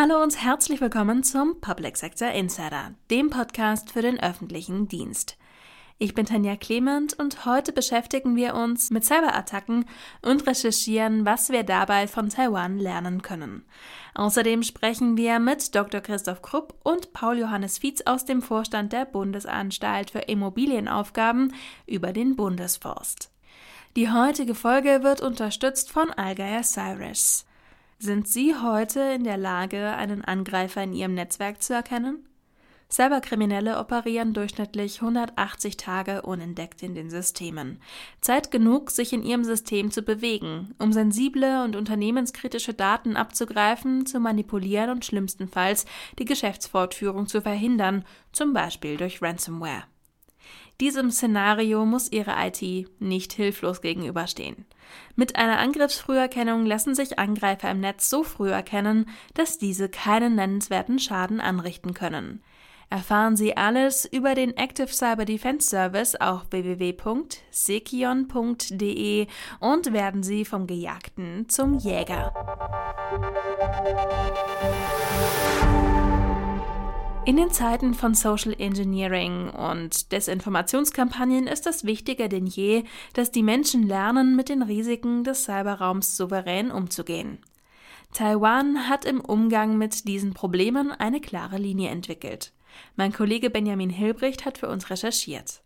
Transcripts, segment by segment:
Hallo und herzlich willkommen zum Public Sector Insider, dem Podcast für den öffentlichen Dienst. Ich bin Tanja Clement und heute beschäftigen wir uns mit Cyberattacken und recherchieren, was wir dabei von Taiwan lernen können. Außerdem sprechen wir mit Dr. Christoph Krupp und Paul Johannes Fietz aus dem Vorstand der Bundesanstalt für Immobilienaufgaben über den Bundesforst. Die heutige Folge wird unterstützt von Allgeier Cyrus. Sind Sie heute in der Lage, einen Angreifer in Ihrem Netzwerk zu erkennen? Cyberkriminelle operieren durchschnittlich 180 Tage unentdeckt in den Systemen. Zeit genug, sich in ihrem System zu bewegen, um sensible und unternehmenskritische Daten abzugreifen, zu manipulieren und schlimmstenfalls die Geschäftsfortführung zu verhindern, zum Beispiel durch Ransomware. Diesem Szenario muss Ihre IT nicht hilflos gegenüberstehen. Mit einer Angriffsfrüherkennung lassen sich Angreifer im Netz so früh erkennen, dass diese keinen nennenswerten Schaden anrichten können. Erfahren Sie alles über den Active Cyber Defense Service auf www.sekion.de und werden Sie vom Gejagten zum Jäger. In den Zeiten von Social Engineering und Desinformationskampagnen ist es wichtiger denn je, dass die Menschen lernen, mit den Risiken des Cyberraums souverän umzugehen. Taiwan hat im Umgang mit diesen Problemen eine klare Linie entwickelt. Mein Kollege Benjamin Hilbricht hat für uns recherchiert.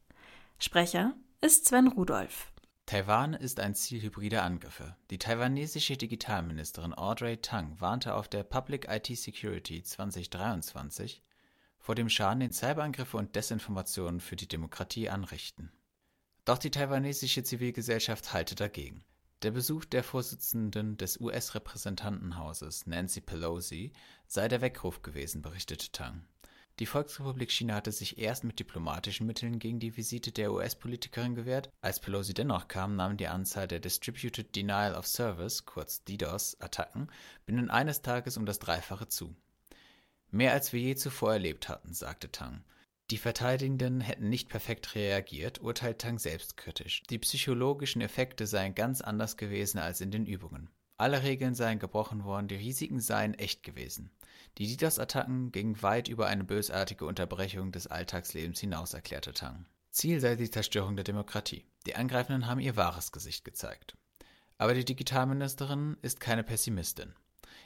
Sprecher ist Sven Rudolph. Taiwan ist ein Ziel hybrider Angriffe. Die taiwanesische Digitalministerin Audrey Tang warnte auf der Public IT Security 2023 vor dem Schaden, den Cyberangriffe und Desinformationen für die Demokratie anrichten. Doch die taiwanesische Zivilgesellschaft halte dagegen. Der Besuch der Vorsitzenden des US-Repräsentantenhauses, Nancy Pelosi, sei der Weckruf gewesen, berichtete Tang. Die Volksrepublik China hatte sich erst mit diplomatischen Mitteln gegen die Visite der US-Politikerin gewehrt. Als Pelosi dennoch kam, nahm die Anzahl der Distributed Denial of Service, kurz DDoS-Attacken, binnen eines Tages um das Dreifache zu. Mehr als wir je zuvor erlebt hatten, sagte Tang. Die Verteidigenden hätten nicht perfekt reagiert, urteilt Tang selbstkritisch. Die psychologischen Effekte seien ganz anders gewesen als in den Übungen. Alle Regeln seien gebrochen worden, die Risiken seien echt gewesen. Die DDoS-Attacken gingen weit über eine bösartige Unterbrechung des Alltagslebens hinaus, erklärte Tang. Ziel sei die Zerstörung der Demokratie. Die Angreifenden haben ihr wahres Gesicht gezeigt. Aber die Digitalministerin ist keine Pessimistin.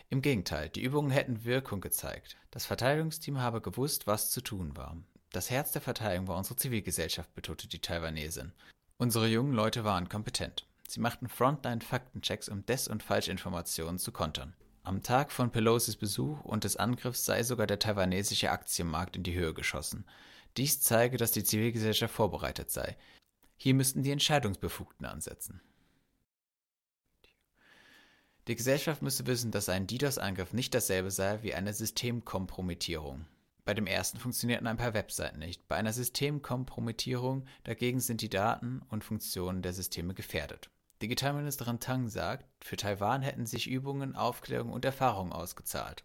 Im Gegenteil, die Übungen hätten Wirkung gezeigt. Das Verteidigungsteam habe gewusst, was zu tun war. Das Herz der Verteidigung war unsere Zivilgesellschaft, betonte die Taiwanesin. Unsere jungen Leute waren kompetent. Sie machten Frontline-Faktenchecks, um Des- und Falschinformationen zu kontern. Am Tag von Pelosis Besuch und des Angriffs sei sogar der taiwanesische Aktienmarkt in die Höhe geschossen. Dies zeige, dass die Zivilgesellschaft vorbereitet sei. Hier müssten die Entscheidungsbefugten ansetzen. Die Gesellschaft müsse wissen, dass ein DDoS-Angriff nicht dasselbe sei wie eine Systemkompromittierung. Bei dem ersten funktionierten ein paar Webseiten nicht. Bei einer Systemkompromittierung dagegen sind die Daten und Funktionen der Systeme gefährdet. Digitalministerin Tang sagt, für Taiwan hätten sich Übungen, Aufklärung und Erfahrung ausgezahlt.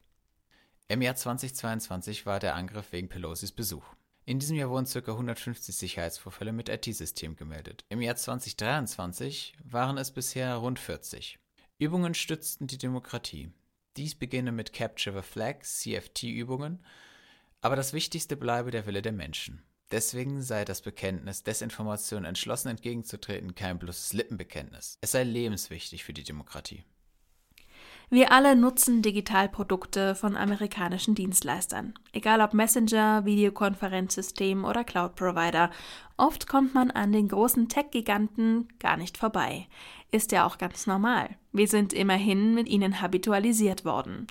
Im Jahr 2022 war der Angriff wegen Pelosis Besuch. In diesem Jahr wurden ca. 150 Sicherheitsvorfälle mit IT-Systemen gemeldet. Im Jahr 2023 waren es bisher rund 40. Übungen stützten die Demokratie. Dies beginne mit Capture the Flag, CFT-Übungen, aber das Wichtigste bleibe der Wille der Menschen. Deswegen sei das Bekenntnis, Desinformation entschlossen entgegenzutreten, kein bloßes Lippenbekenntnis. Es sei lebenswichtig für die Demokratie. Wir alle nutzen Digitalprodukte von amerikanischen Dienstleistern, egal ob Messenger, Videokonferenzsystem oder Cloud-Provider. Oft kommt man an den großen Tech-Giganten gar nicht vorbei. Ist ja auch ganz normal. Wir sind immerhin mit ihnen habitualisiert worden.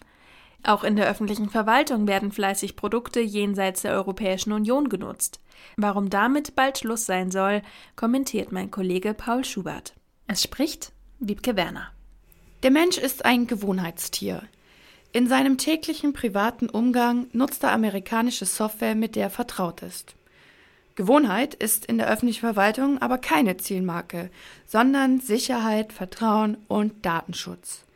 Auch in der öffentlichen Verwaltung werden fleißig Produkte jenseits der Europäischen Union genutzt. Warum damit bald Schluss sein soll, kommentiert mein Kollege Paul Schubert. Es spricht Wiebke Werner. Der Mensch ist ein Gewohnheitstier. In seinem täglichen privaten Umgang nutzt er amerikanische Software, mit der er vertraut ist. Gewohnheit ist in der öffentlichen Verwaltung aber keine Zielmarke, sondern Sicherheit, Vertrauen und Datenschutz.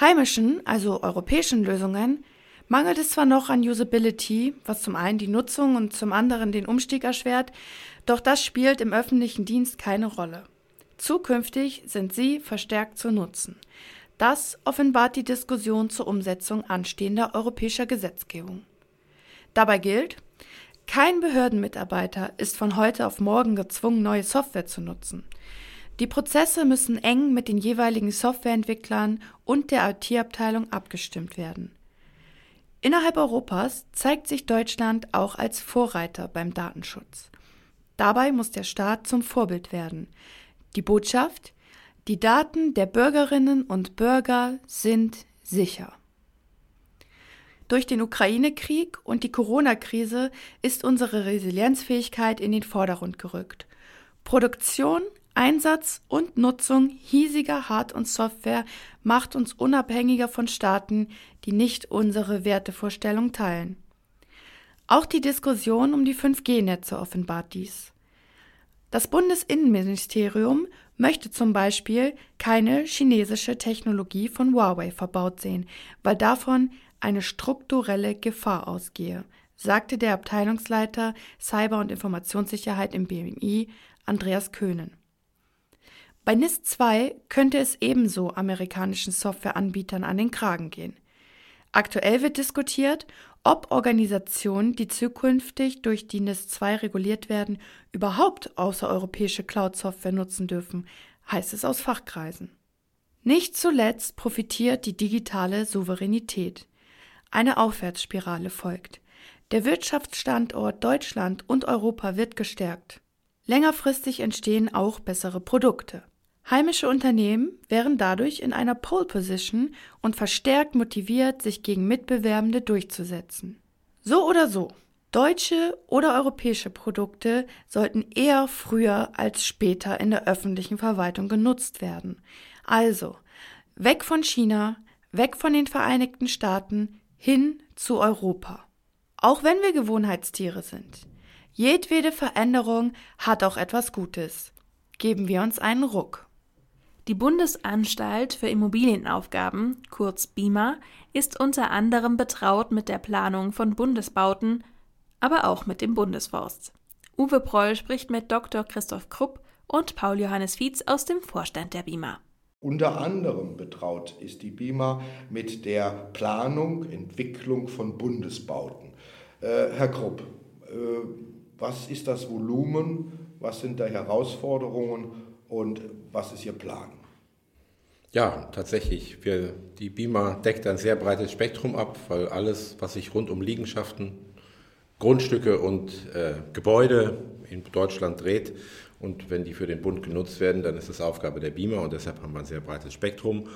Heimischen, also europäischen Lösungen mangelt es zwar noch an Usability, was zum einen die Nutzung und zum anderen den Umstieg erschwert, doch das spielt im öffentlichen Dienst keine Rolle. Zukünftig sind sie verstärkt zu nutzen. Das offenbart die Diskussion zur Umsetzung anstehender europäischer Gesetzgebung. Dabei gilt, kein Behördenmitarbeiter ist von heute auf morgen gezwungen, neue Software zu nutzen. Die Prozesse müssen eng mit den jeweiligen Softwareentwicklern und der IT-Abteilung abgestimmt werden. Innerhalb Europas zeigt sich Deutschland auch als Vorreiter beim Datenschutz. Dabei muss der Staat zum Vorbild werden. Die Botschaft, die Daten der Bürgerinnen und Bürger sind sicher. Durch den Ukraine-Krieg und die Corona-Krise ist unsere Resilienzfähigkeit in den Vordergrund gerückt. Produktion, Einsatz und Nutzung hiesiger Hard- und Software macht uns unabhängiger von Staaten, die nicht unsere Wertevorstellung teilen. Auch die Diskussion um die 5G-Netze offenbart dies. Das Bundesinnenministerium möchte zum Beispiel keine chinesische Technologie von Huawei verbaut sehen, weil davon eine strukturelle Gefahr ausgehe, sagte der Abteilungsleiter Cyber- und Informationssicherheit im BMI Andreas Köhnen. Bei NIS 2 könnte es ebenso amerikanischen Softwareanbietern an den Kragen gehen. Aktuell wird diskutiert, ob Organisationen, die zukünftig durch die NIS 2 reguliert werden, überhaupt außereuropäische Cloud-Software nutzen dürfen, heißt es aus Fachkreisen. Nicht zuletzt profitiert die digitale Souveränität. Eine Aufwärtsspirale folgt. Der Wirtschaftsstandort Deutschland und Europa wird gestärkt. Längerfristig entstehen auch bessere Produkte. Heimische Unternehmen wären dadurch in einer Pole Position und verstärkt motiviert, sich gegen Mitbewerbende durchzusetzen. So oder so, deutsche oder europäische Produkte sollten eher früher als später in der öffentlichen Verwaltung genutzt werden. Also, weg von China, weg von den Vereinigten Staaten, hin zu Europa. Auch wenn wir Gewohnheitstiere sind. Jedwede Veränderung hat auch etwas Gutes. Geben wir uns einen Ruck. Die Bundesanstalt für Immobilienaufgaben, kurz BIMA, ist unter anderem betraut mit der Planung von Bundesbauten, aber auch mit dem Bundesforst. Uwe Proll spricht mit Dr. Christoph Krupp und Paul Johannes Fietz aus dem Vorstand der BIMA. Unter anderem betraut ist die BIMA mit der Planung, Entwicklung von Bundesbauten. Äh, Herr Krupp, äh, was ist das Volumen, was sind da Herausforderungen und was ist Ihr Plan? Ja, tatsächlich. Wir, die BIMA deckt ein sehr breites Spektrum ab, weil alles, was sich rund um Liegenschaften, Grundstücke und äh, Gebäude in Deutschland dreht, und wenn die für den Bund genutzt werden, dann ist das Aufgabe der BIMA und deshalb haben wir ein sehr breites Spektrum.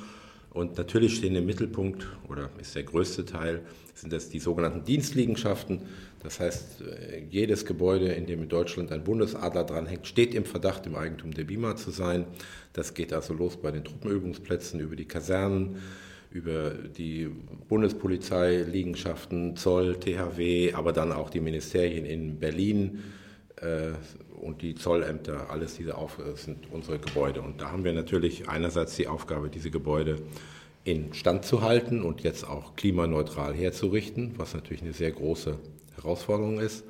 Und natürlich stehen im Mittelpunkt, oder ist der größte Teil, sind das die sogenannten Dienstliegenschaften. Das heißt, äh, jedes Gebäude, in dem in Deutschland ein Bundesadler dranhängt, steht im Verdacht, im Eigentum der BIMA zu sein. Das geht also los bei den Truppenübungsplätzen, über die Kasernen, über die Bundespolizeiliegenschaften, Zoll, THW, aber dann auch die Ministerien in Berlin und die Zollämter, alles diese Aufgaben sind unsere Gebäude. Und da haben wir natürlich einerseits die Aufgabe, diese Gebäude in Stand zu halten und jetzt auch klimaneutral herzurichten, was natürlich eine sehr große Herausforderung ist.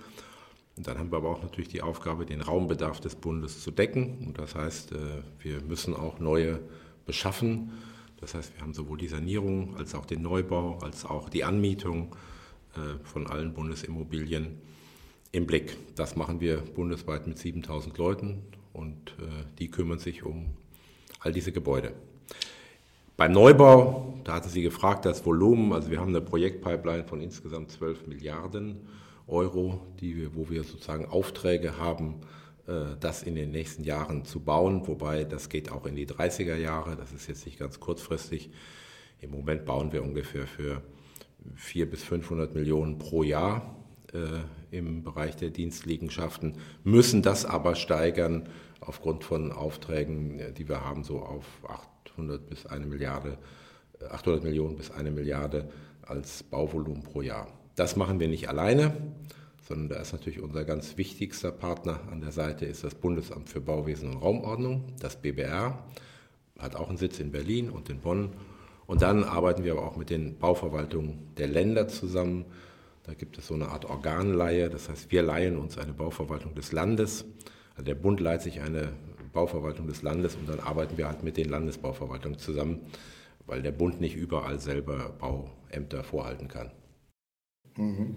Und dann haben wir aber auch natürlich die Aufgabe, den Raumbedarf des Bundes zu decken. Und das heißt, äh, wir müssen auch neue beschaffen. Das heißt, wir haben sowohl die Sanierung als auch den Neubau, als auch die Anmietung äh, von allen Bundesimmobilien im Blick. Das machen wir bundesweit mit 7000 Leuten und äh, die kümmern sich um all diese Gebäude. Beim Neubau, da hatten Sie gefragt, das Volumen, also wir haben eine Projektpipeline von insgesamt 12 Milliarden Euro, die wir, wo wir sozusagen Aufträge haben, äh, das in den nächsten Jahren zu bauen, wobei das geht auch in die 30er Jahre, das ist jetzt nicht ganz kurzfristig. Im Moment bauen wir ungefähr für 400 bis 500 Millionen pro Jahr im Bereich der Dienstliegenschaften, müssen das aber steigern aufgrund von Aufträgen, äh, die wir haben, so auf 800 bis eine Milliarde, 800 äh, Millionen bis eine Milliarde als Bauvolumen pro Jahr. Das machen wir nicht alleine, sondern da ist natürlich unser ganz wichtigster Partner an der Seite ist das Bundesamt für Bauwesen und Raumordnung, das BBR, hat auch einen Sitz in Berlin und in Bonn. Und dann arbeiten wir aber auch mit den Bauverwaltungen der Länder zusammen, da gibt es so eine Art Organleihe, das heißt, wir leihen uns eine Bauverwaltung des Landes. Also der Bund leiht sich eine Bauverwaltung des Landes und dann arbeiten wir halt mit den Landesbauverwaltungen zusammen, weil der Bund nicht überall selber Bauämter vorhalten kann. Mhm.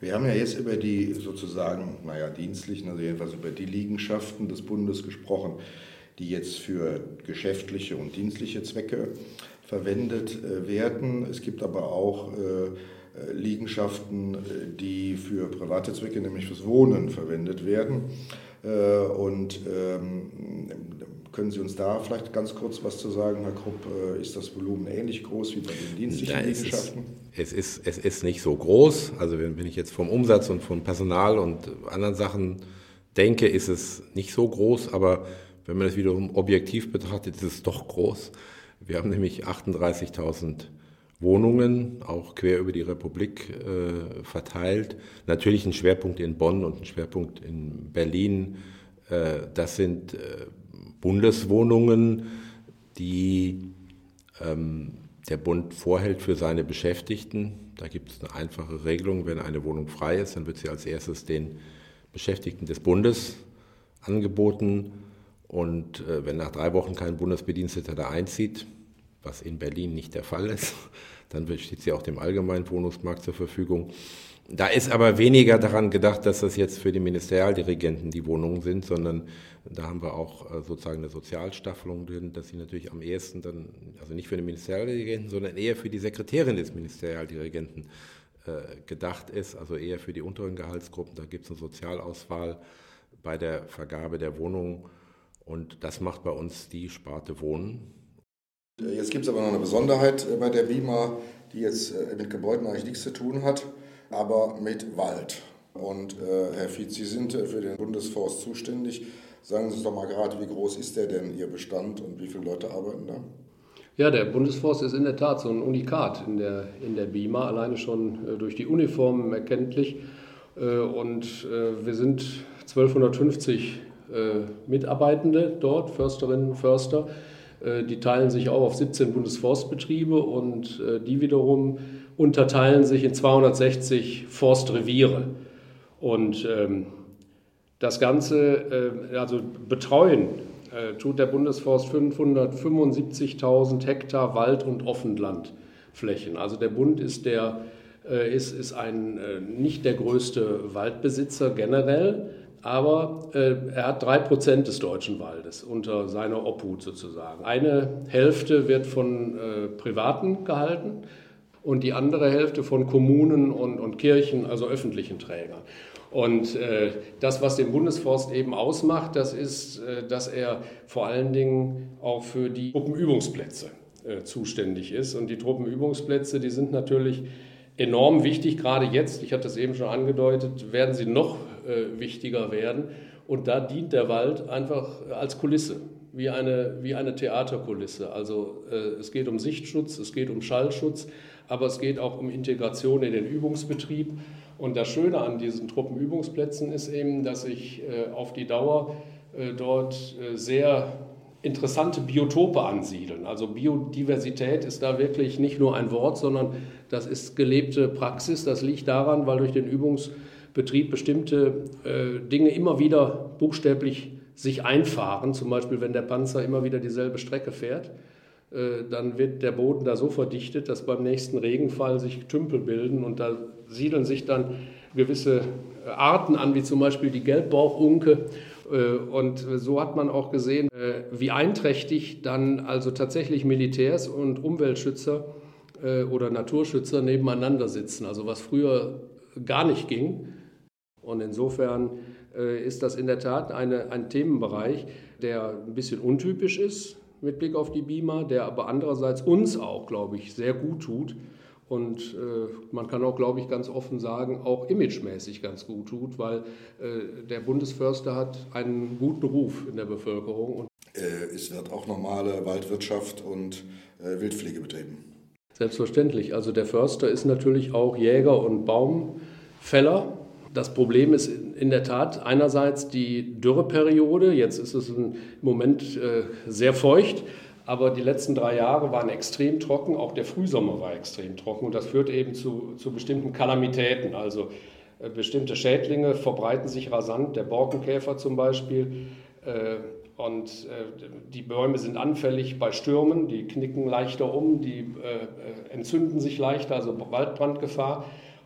Wir haben ja jetzt über die sozusagen, naja, dienstlichen, also jedenfalls über die Liegenschaften des Bundes gesprochen, die jetzt für geschäftliche und dienstliche Zwecke verwendet äh, werden. Es gibt aber auch äh, Liegenschaften, die für private Zwecke, nämlich fürs Wohnen verwendet werden. Äh, und ähm, können Sie uns da vielleicht ganz kurz was zu sagen, Herr Krupp? Äh, ist das Volumen ähnlich groß wie bei den dienstlichen es Liegenschaften? Ist, es, ist, es ist nicht so groß. Also wenn ich jetzt vom Umsatz und vom Personal und anderen Sachen denke, ist es nicht so groß. Aber wenn man es wiederum objektiv betrachtet, ist es doch groß. Wir haben nämlich 38.000 Wohnungen, auch quer über die Republik äh, verteilt. Natürlich ein Schwerpunkt in Bonn und ein Schwerpunkt in Berlin. Äh, das sind äh, Bundeswohnungen, die ähm, der Bund vorhält für seine Beschäftigten. Da gibt es eine einfache Regelung. Wenn eine Wohnung frei ist, dann wird sie als erstes den Beschäftigten des Bundes angeboten. Und äh, wenn nach drei Wochen kein Bundesbediensteter da einzieht, was in Berlin nicht der Fall ist, dann steht sie auch dem allgemeinen Wohnungsmarkt zur Verfügung. Da ist aber weniger daran gedacht, dass das jetzt für die Ministerialdirigenten die Wohnungen sind, sondern da haben wir auch äh, sozusagen eine Sozialstaffelung drin, dass sie natürlich am ehesten dann, also nicht für den Ministerialdirigenten, sondern eher für die Sekretärin des Ministerialdirigenten äh, gedacht ist, also eher für die unteren Gehaltsgruppen. Da gibt es eine Sozialauswahl bei der Vergabe der Wohnungen und das macht bei uns die Sparte Wohnen. Jetzt gibt es aber noch eine Besonderheit bei der BIMA, die jetzt äh, mit Gebäuden eigentlich nichts zu tun hat, aber mit Wald. Und äh, Herr Fietz, Sie sind äh, für den Bundesforst zuständig. Sagen Sie uns doch mal gerade, wie groß ist der denn, Ihr Bestand, und wie viele Leute arbeiten da? Ja, der Bundesforst ist in der Tat so ein Unikat in der, in der BIMA, alleine schon äh, durch die Uniformen erkenntlich. Äh, und äh, wir sind 1250 Mitarbeitende dort, Försterinnen, Förster. Äh, die teilen sich auch auf 17 Bundesforstbetriebe und äh, die wiederum unterteilen sich in 260 Forstreviere. Und ähm, das Ganze, äh, also betreuen, tut der Bundesforst 575.000 Hektar Wald- und Offenlandflächen. Also der Bund ist, der, ist, ist ein, nicht der größte Waldbesitzer generell, aber äh, er hat drei Prozent des deutschen Waldes unter seiner Obhut sozusagen. Eine Hälfte wird von äh, Privaten gehalten und die andere Hälfte von Kommunen und, und Kirchen, also öffentlichen Trägern. Und äh, das, was den Bundesforst eben ausmacht, das ist, äh, dass er vor allen Dingen auch für die Truppenübungsplätze äh, zuständig ist. Und die Truppenübungsplätze, die sind natürlich enorm wichtig, gerade jetzt, ich hatte es eben schon angedeutet, werden sie noch äh, wichtiger werden. Und da dient der Wald einfach als Kulisse, wie eine, wie eine Theaterkulisse. Also äh, es geht um Sichtschutz, es geht um Schallschutz, aber es geht auch um Integration in den Übungsbetrieb. Und das Schöne an diesen Truppenübungsplätzen ist eben, dass sich äh, auf die Dauer äh, dort äh, sehr interessante Biotope ansiedeln. Also Biodiversität ist da wirklich nicht nur ein Wort, sondern das ist gelebte Praxis. Das liegt daran, weil durch den Übungsbetrieb bestimmte äh, Dinge immer wieder buchstäblich sich einfahren. Zum Beispiel, wenn der Panzer immer wieder dieselbe Strecke fährt, äh, dann wird der Boden da so verdichtet, dass beim nächsten Regenfall sich Tümpel bilden und da siedeln sich dann gewisse Arten an, wie zum Beispiel die Gelbbauchunke äh, und so hat man auch gesehen, äh, wie einträchtig dann also tatsächlich Militärs und Umweltschützer äh, oder Naturschützer nebeneinander sitzen. Also was früher gar nicht ging. Und insofern ist das in der Tat eine, ein Themenbereich, der ein bisschen untypisch ist mit Blick auf die BIMA, der aber andererseits uns auch, glaube ich, sehr gut tut und äh, man kann auch, glaube ich, ganz offen sagen, auch imagemäßig ganz gut tut, weil äh, der Bundesförster hat einen guten Ruf in der Bevölkerung. Äh, es wird auch normale Waldwirtschaft und äh, Wildpflege betrieben. Selbstverständlich. Also der Förster ist natürlich auch Jäger und Baumfäller. Das Problem ist in der Tat einerseits die Dürreperiode. Jetzt ist es im Moment äh, sehr feucht. Aber die letzten drei Jahre waren extrem trocken, auch der Frühsommer war extrem trocken und das führt eben zu, zu bestimmten Kalamitäten. Also äh, bestimmte Schädlinge verbreiten sich rasant, der Borkenkäfer zum Beispiel. Äh, und die Bäume sind anfällig bei Stürmen, die knicken leichter um, die entzünden sich leichter, also Waldbrandgefahr.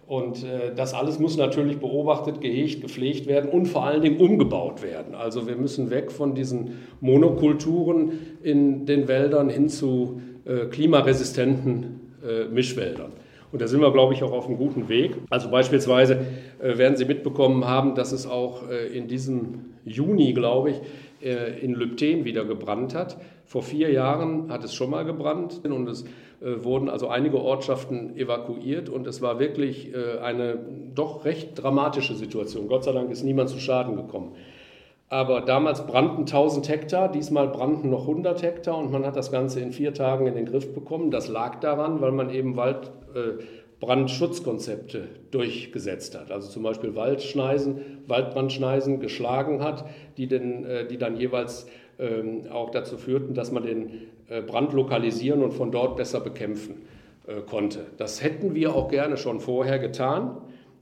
Und äh, das alles muss natürlich beobachtet, gehegt, gepflegt werden und vor allen Dingen umgebaut werden. Also wir müssen weg von diesen Monokulturen in den Wäldern hin zu äh, klimaresistenten äh, Mischwäldern. Und da sind wir, glaube ich, auch auf einem guten Weg. Also beispielsweise äh, werden Sie mitbekommen haben, dass es auch äh, in diesem Juni, glaube ich, äh, in Lübten wieder gebrannt hat. Vor vier Jahren hat es schon mal gebrannt und es wurden also einige Ortschaften evakuiert und es war wirklich äh, eine doch recht dramatische Situation. Gott sei Dank ist niemand zu Schaden gekommen. Aber damals brannten 1000 Hektar, diesmal brannten noch 100 Hektar und man hat das Ganze in vier Tagen in den Griff bekommen. Das lag daran, weil man eben Waldbrandschutzkonzepte durchgesetzt hat. Also zum Beispiel Waldschneisen, Waldbrandschneisen geschlagen hat, die, den, die dann jeweils auch dazu führten, dass man den äh, Brand lokalisieren und von dort besser bekämpfen äh, konnte. Das hätten wir auch gerne schon vorher getan,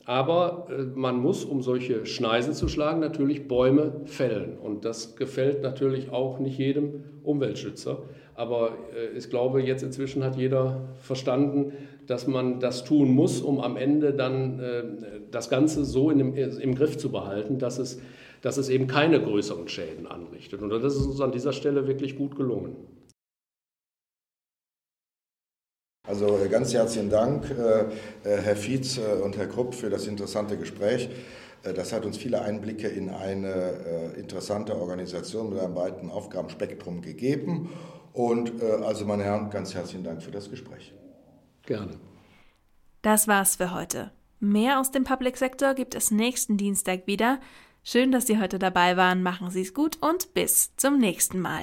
aber äh, man muss, um solche Schneisen zu schlagen, natürlich Bäume fällen. Und das gefällt natürlich auch nicht jedem Umweltschützer. Aber ich glaube, jetzt inzwischen hat jeder verstanden, dass man das tun muss, um am Ende dann das Ganze so dem, im Griff zu behalten, dass es dass es eben keine größeren Schäden anrichtet. Und das ist uns an dieser Stelle wirklich gut gelungen. Also äh, ganz herzlichen Dank, äh, äh, Herr Fietz und Herr Krupp, für das interessante Gespräch. Das hat uns viele Einblicke in eine interessante Organisation mit einem weiten Aufgabenspektrum gegeben. Und also, meine Herren, ganz herzlichen Dank für das Gespräch. Gerne. Das war's für heute. Mehr aus dem Public Sector gibt es nächsten Dienstag wieder. Schön, dass Sie heute dabei waren. Machen Sie es gut und bis zum nächsten Mal.